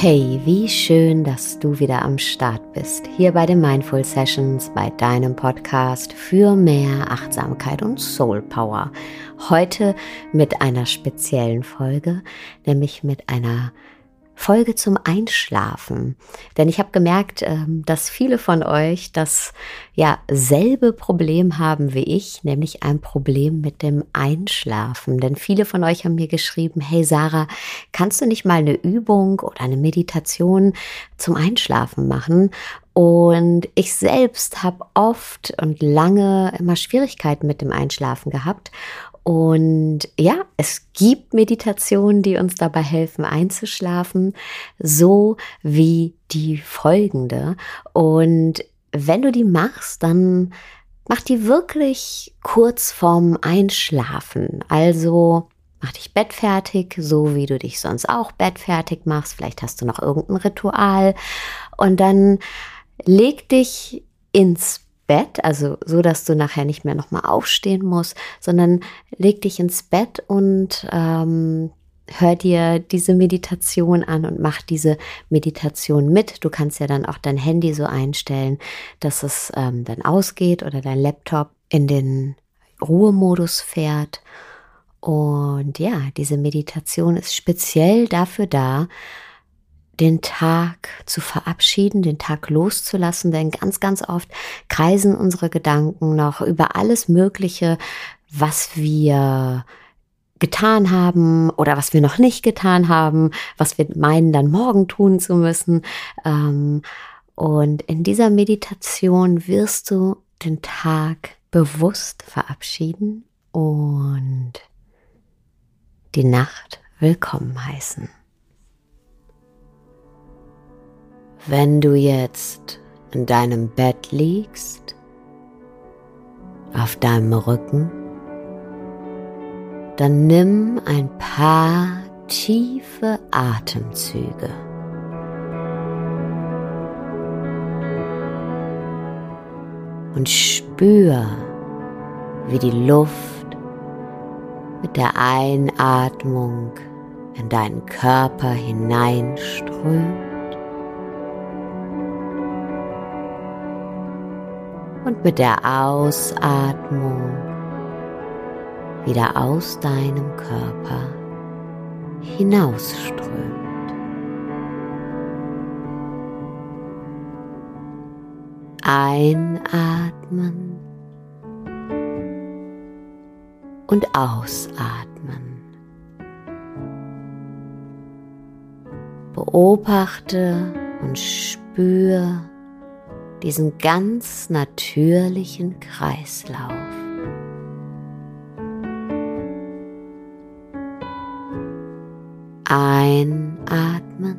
Hey, wie schön, dass du wieder am Start bist. Hier bei den Mindful Sessions, bei deinem Podcast für mehr Achtsamkeit und Soul Power. Heute mit einer speziellen Folge, nämlich mit einer Folge zum Einschlafen. Denn ich habe gemerkt, ähm, dass viele von euch das ja selbe Problem haben wie ich, nämlich ein Problem mit dem Einschlafen. Denn viele von euch haben mir geschrieben, hey Sarah, kannst du nicht mal eine Übung oder eine Meditation zum Einschlafen machen? Und ich selbst habe oft und lange immer Schwierigkeiten mit dem Einschlafen gehabt und ja, es gibt Meditationen, die uns dabei helfen, einzuschlafen, so wie die folgende. Und wenn du die machst, dann mach die wirklich kurz vorm Einschlafen. Also mach dich bettfertig, so wie du dich sonst auch bettfertig machst. Vielleicht hast du noch irgendein Ritual. Und dann leg dich ins Bett, also so, dass du nachher nicht mehr nochmal aufstehen musst, sondern leg dich ins Bett und ähm, hör dir diese Meditation an und mach diese Meditation mit. Du kannst ja dann auch dein Handy so einstellen, dass es ähm, dann ausgeht oder dein Laptop in den Ruhemodus fährt. Und ja, diese Meditation ist speziell dafür da, den Tag zu verabschieden, den Tag loszulassen, denn ganz, ganz oft kreisen unsere Gedanken noch über alles Mögliche, was wir getan haben oder was wir noch nicht getan haben, was wir meinen dann morgen tun zu müssen. Ähm, und in dieser Meditation wirst du den Tag bewusst verabschieden und die Nacht willkommen heißen. Wenn du jetzt in deinem Bett liegst, auf deinem Rücken, dann nimm ein paar tiefe Atemzüge. Und spür, wie die Luft mit der Einatmung in deinen Körper hineinströmt und mit der Ausatmung wieder aus deinem Körper hinausströmt. Einatmen und ausatmen. Beobachte und spüre diesen ganz natürlichen Kreislauf. Einatmen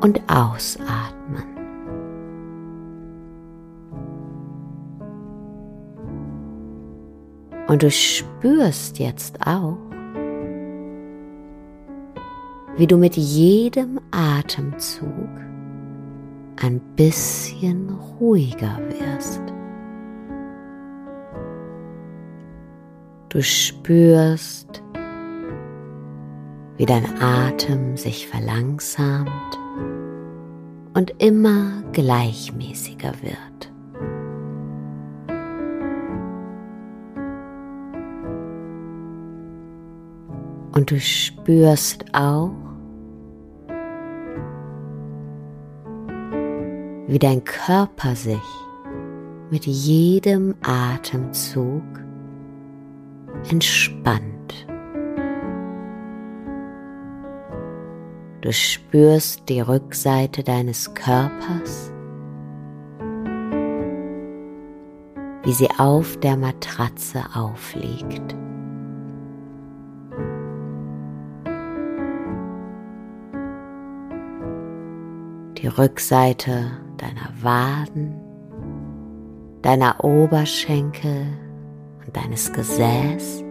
und ausatmen. Und du spürst jetzt auch, wie du mit jedem Atemzug ein bisschen ruhiger wirst. Du spürst, wie dein Atem sich verlangsamt und immer gleichmäßiger wird. Und du spürst auch, wie dein Körper sich mit jedem Atemzug entspannt. Du spürst die Rückseite deines Körpers, wie sie auf der Matratze aufliegt. Die Rückseite deiner Waden, deiner Oberschenkel und deines Gesäß,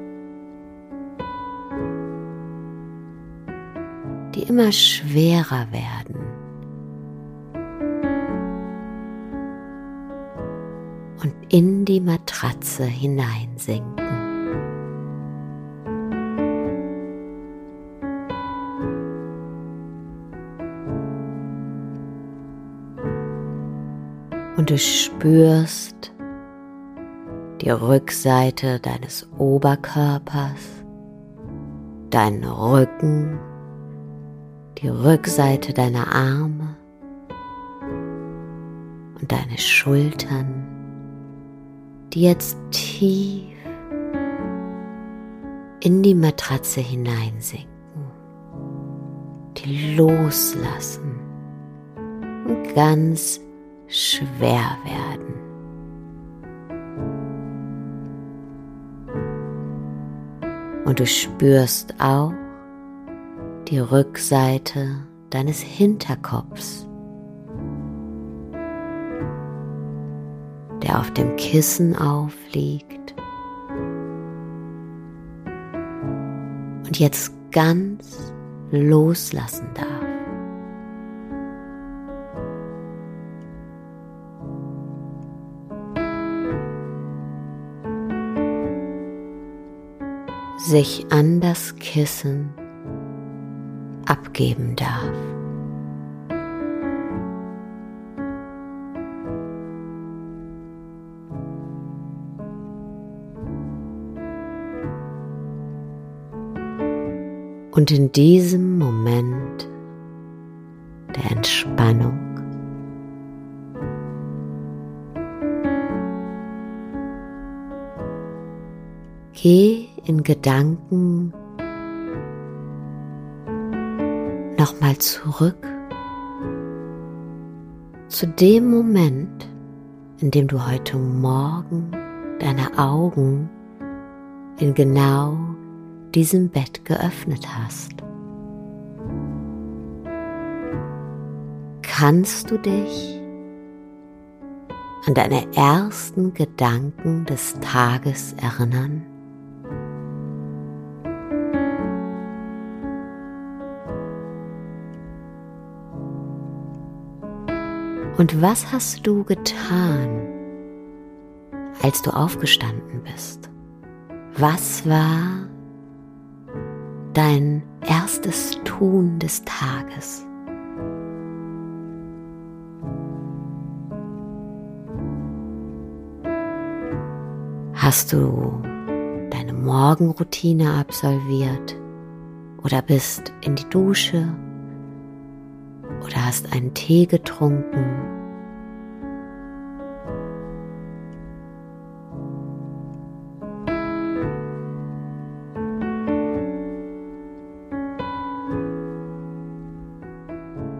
die immer schwerer werden. Und in die Matratze hineinsinken. Du spürst die Rückseite deines Oberkörpers, deinen Rücken, die Rückseite deiner Arme und deine Schultern, die jetzt tief in die Matratze hineinsinken, die loslassen und ganz schwer werden. Und du spürst auch die Rückseite deines Hinterkopfs, der auf dem Kissen aufliegt und jetzt ganz loslassen darf. Sich an das Kissen abgeben darf. Und in diesem Moment der Entspannung geh in Gedanken nochmal zurück zu dem Moment, in dem du heute Morgen deine Augen in genau diesem Bett geöffnet hast. Kannst du dich an deine ersten Gedanken des Tages erinnern? Und was hast du getan, als du aufgestanden bist? Was war dein erstes Tun des Tages? Hast du deine Morgenroutine absolviert oder bist in die Dusche oder hast einen Tee getrunken.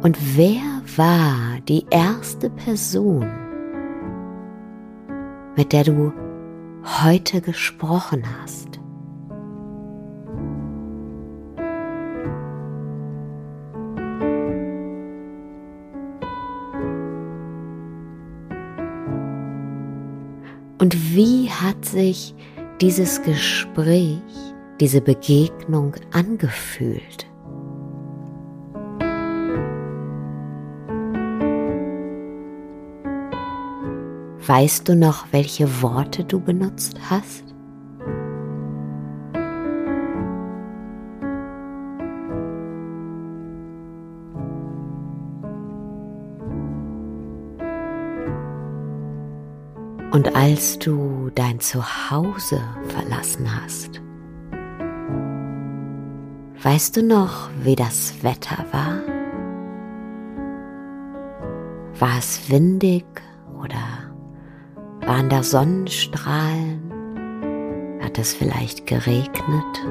Und wer war die erste Person, mit der du heute gesprochen hast? Und wie hat sich dieses Gespräch, diese Begegnung angefühlt? Weißt du noch, welche Worte du benutzt hast? Und als du dein Zuhause verlassen hast, weißt du noch, wie das Wetter war? War es windig oder waren da Sonnenstrahlen? Hat es vielleicht geregnet?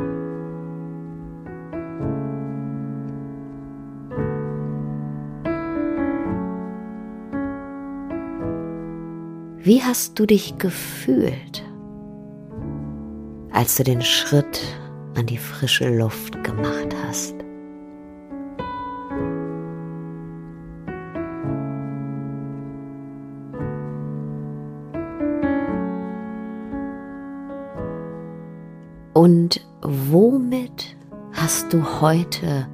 Wie hast du dich gefühlt, als du den Schritt an die frische Luft gemacht hast? Und womit hast du heute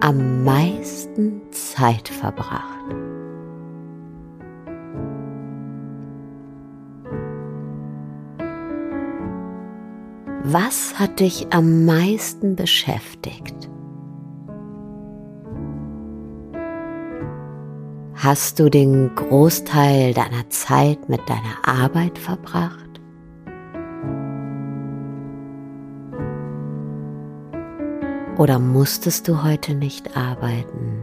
am meisten Zeit verbracht? Was hat dich am meisten beschäftigt? Hast du den Großteil deiner Zeit mit deiner Arbeit verbracht? Oder musstest du heute nicht arbeiten?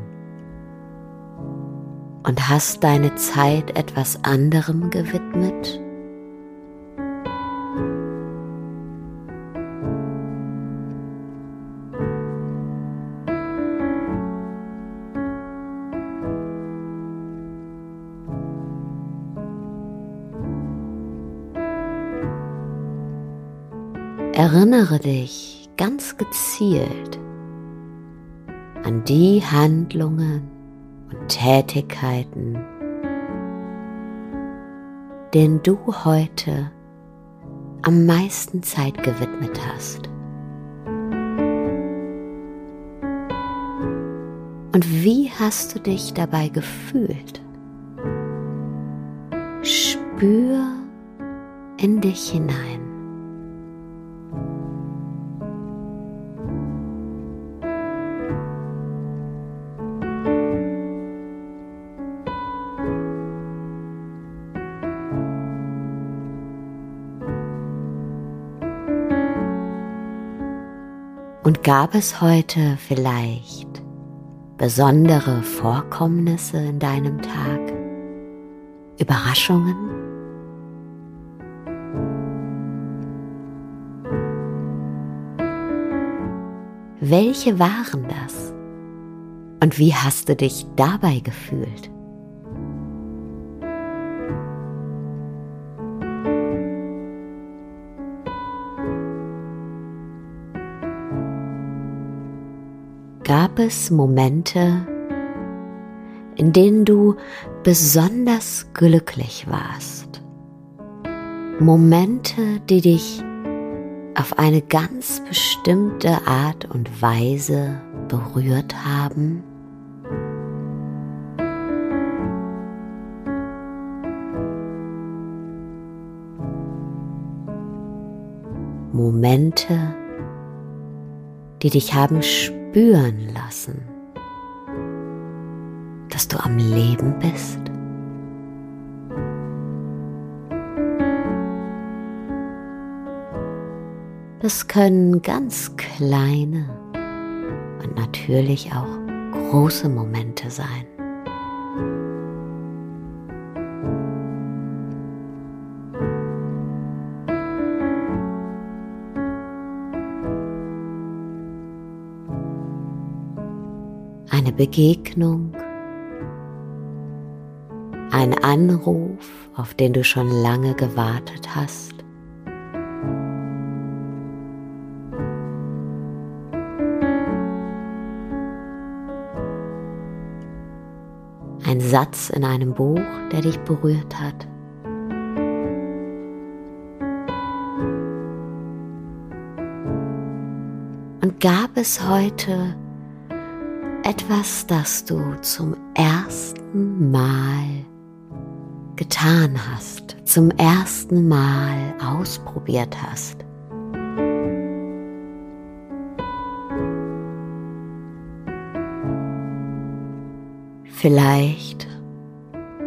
Und hast deine Zeit etwas anderem gewidmet? Erinnere dich ganz gezielt an die Handlungen und Tätigkeiten, denen du heute am meisten Zeit gewidmet hast. Und wie hast du dich dabei gefühlt? Spür in dich hinein. Gab es heute vielleicht besondere Vorkommnisse in deinem Tag? Überraschungen? Welche waren das? Und wie hast du dich dabei gefühlt? Gab es Momente, in denen du besonders glücklich warst. Momente, die dich auf eine ganz bestimmte Art und Weise berührt haben. Momente, die dich haben spüren spüren lassen, dass du am Leben bist. Das können ganz kleine und natürlich auch große Momente sein. Begegnung, ein Anruf, auf den du schon lange gewartet hast. Ein Satz in einem Buch, der dich berührt hat. Und gab es heute etwas, das du zum ersten Mal getan hast, zum ersten Mal ausprobiert hast. Vielleicht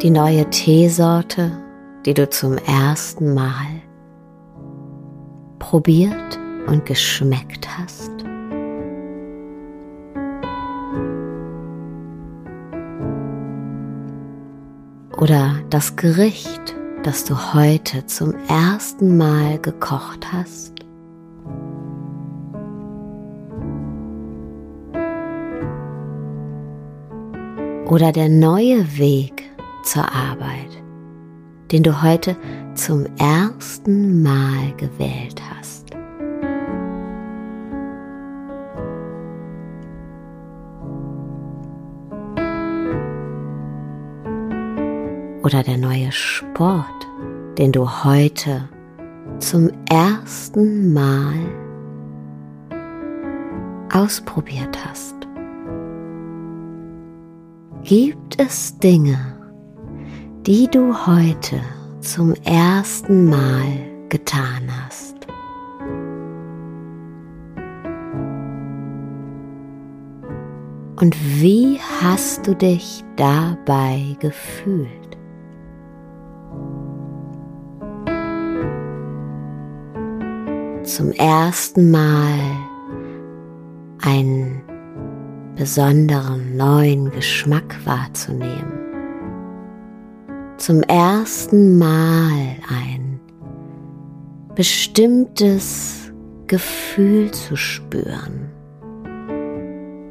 die neue Teesorte, die du zum ersten Mal probiert und geschmeckt hast. Das Gericht, das du heute zum ersten Mal gekocht hast. Oder der neue Weg zur Arbeit, den du heute zum ersten Mal gewählt hast. Oder der neue Sport, den du heute zum ersten Mal ausprobiert hast? Gibt es Dinge, die du heute zum ersten Mal getan hast? Und wie hast du dich dabei gefühlt? Zum ersten Mal einen besonderen neuen Geschmack wahrzunehmen. Zum ersten Mal ein bestimmtes Gefühl zu spüren.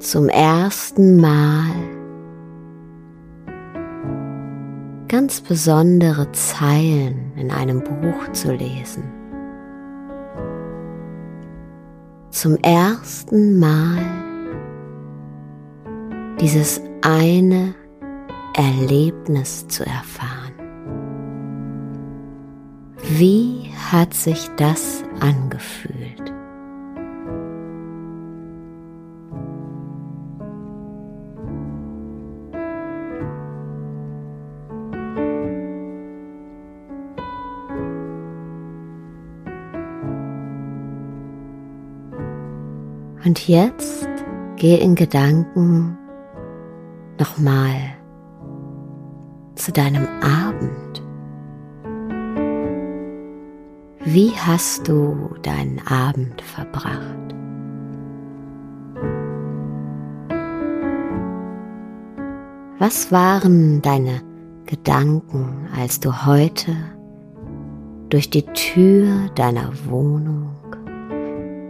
Zum ersten Mal ganz besondere Zeilen in einem Buch zu lesen. Zum ersten Mal dieses eine Erlebnis zu erfahren. Wie hat sich das angefühlt? Und jetzt geh in Gedanken nochmal zu deinem Abend. Wie hast du deinen Abend verbracht? Was waren deine Gedanken, als du heute durch die Tür deiner Wohnung,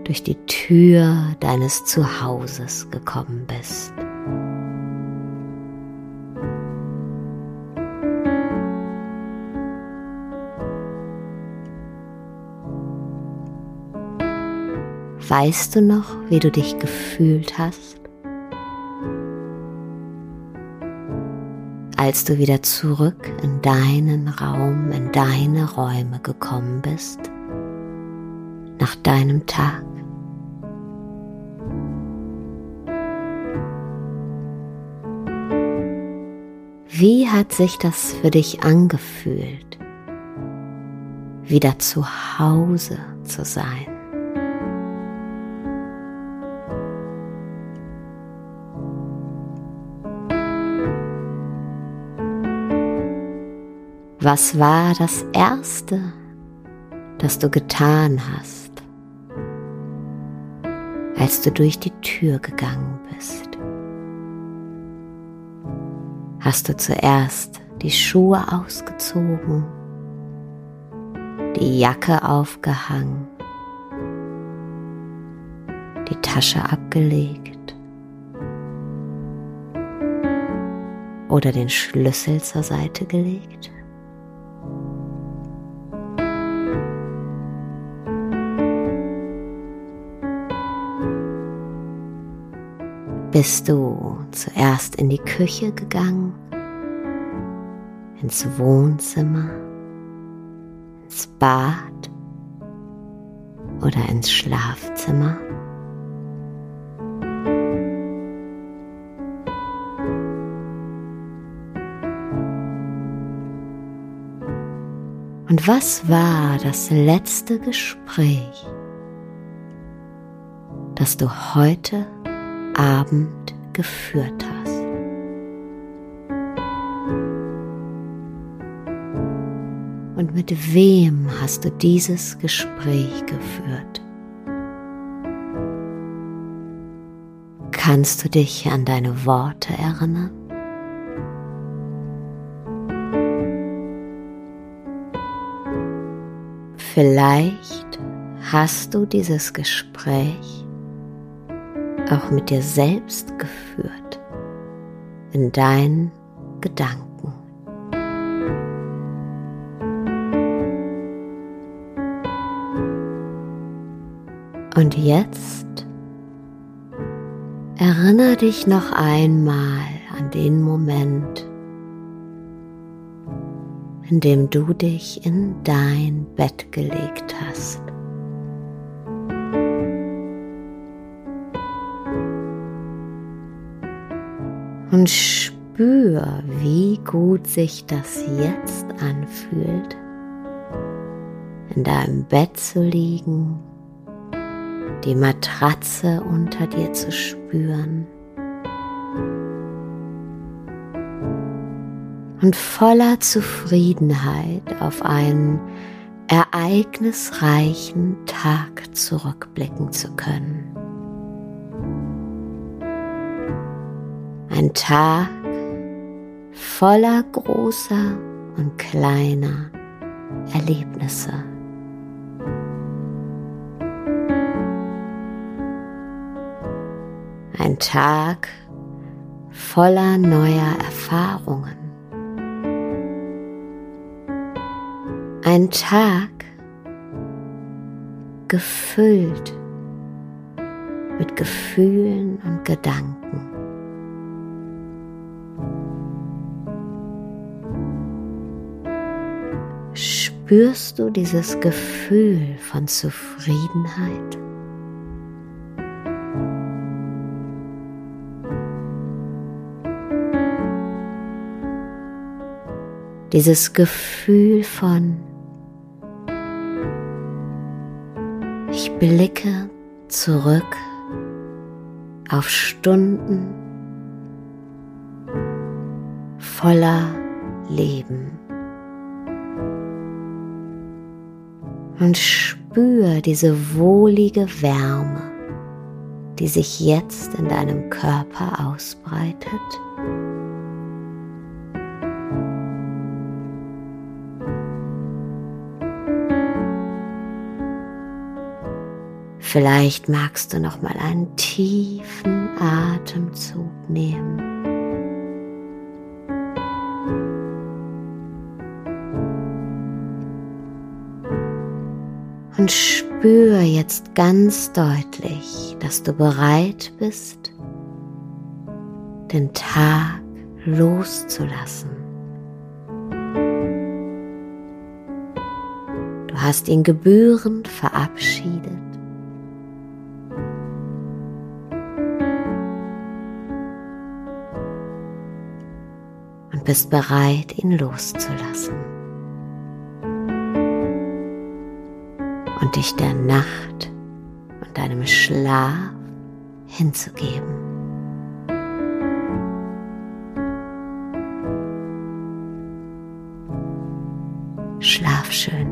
durch die Tür deines Zuhauses gekommen bist? Weißt du noch, wie du dich gefühlt hast? Als du wieder zurück in deinen Raum, in deine Räume gekommen bist, nach deinem Tag. Wie hat sich das für dich angefühlt, wieder zu Hause zu sein? Was war das Erste, das du getan hast, als du durch die Tür gegangen bist? Hast du zuerst die Schuhe ausgezogen, die Jacke aufgehangen, die Tasche abgelegt oder den Schlüssel zur Seite gelegt? bist du zuerst in die Küche gegangen, ins Wohnzimmer, ins Bad oder ins Schlafzimmer? Und was war das letzte Gespräch, das du heute Abend geführt hast. Mit wem hast du dieses Gespräch geführt? Kannst du dich an deine Worte erinnern? Vielleicht hast du dieses Gespräch auch mit dir selbst geführt, in deinen Gedanken. Und jetzt erinnere dich noch einmal an den Moment, in dem du dich in dein Bett gelegt hast. und spür, wie gut sich das jetzt anfühlt, in deinem Bett zu liegen, die Matratze unter dir zu spüren. Und voller Zufriedenheit auf einen ereignisreichen Tag zurückblicken zu können. Ein Tag voller großer und kleiner Erlebnisse. Ein Tag voller neuer Erfahrungen. Ein Tag gefüllt mit Gefühlen und Gedanken. Spürst du dieses Gefühl von Zufriedenheit? Dieses Gefühl von Ich blicke zurück auf Stunden voller Leben. und spür diese wohlige Wärme, die sich jetzt in deinem Körper ausbreitet. Vielleicht magst du noch mal einen tiefen Atemzug nehmen. Und spür jetzt ganz deutlich, dass du bereit bist, den Tag loszulassen. Du hast ihn gebührend verabschiedet. Bist bereit, ihn loszulassen. und dich der Nacht und deinem Schlaf hinzugeben. Schlaf schön.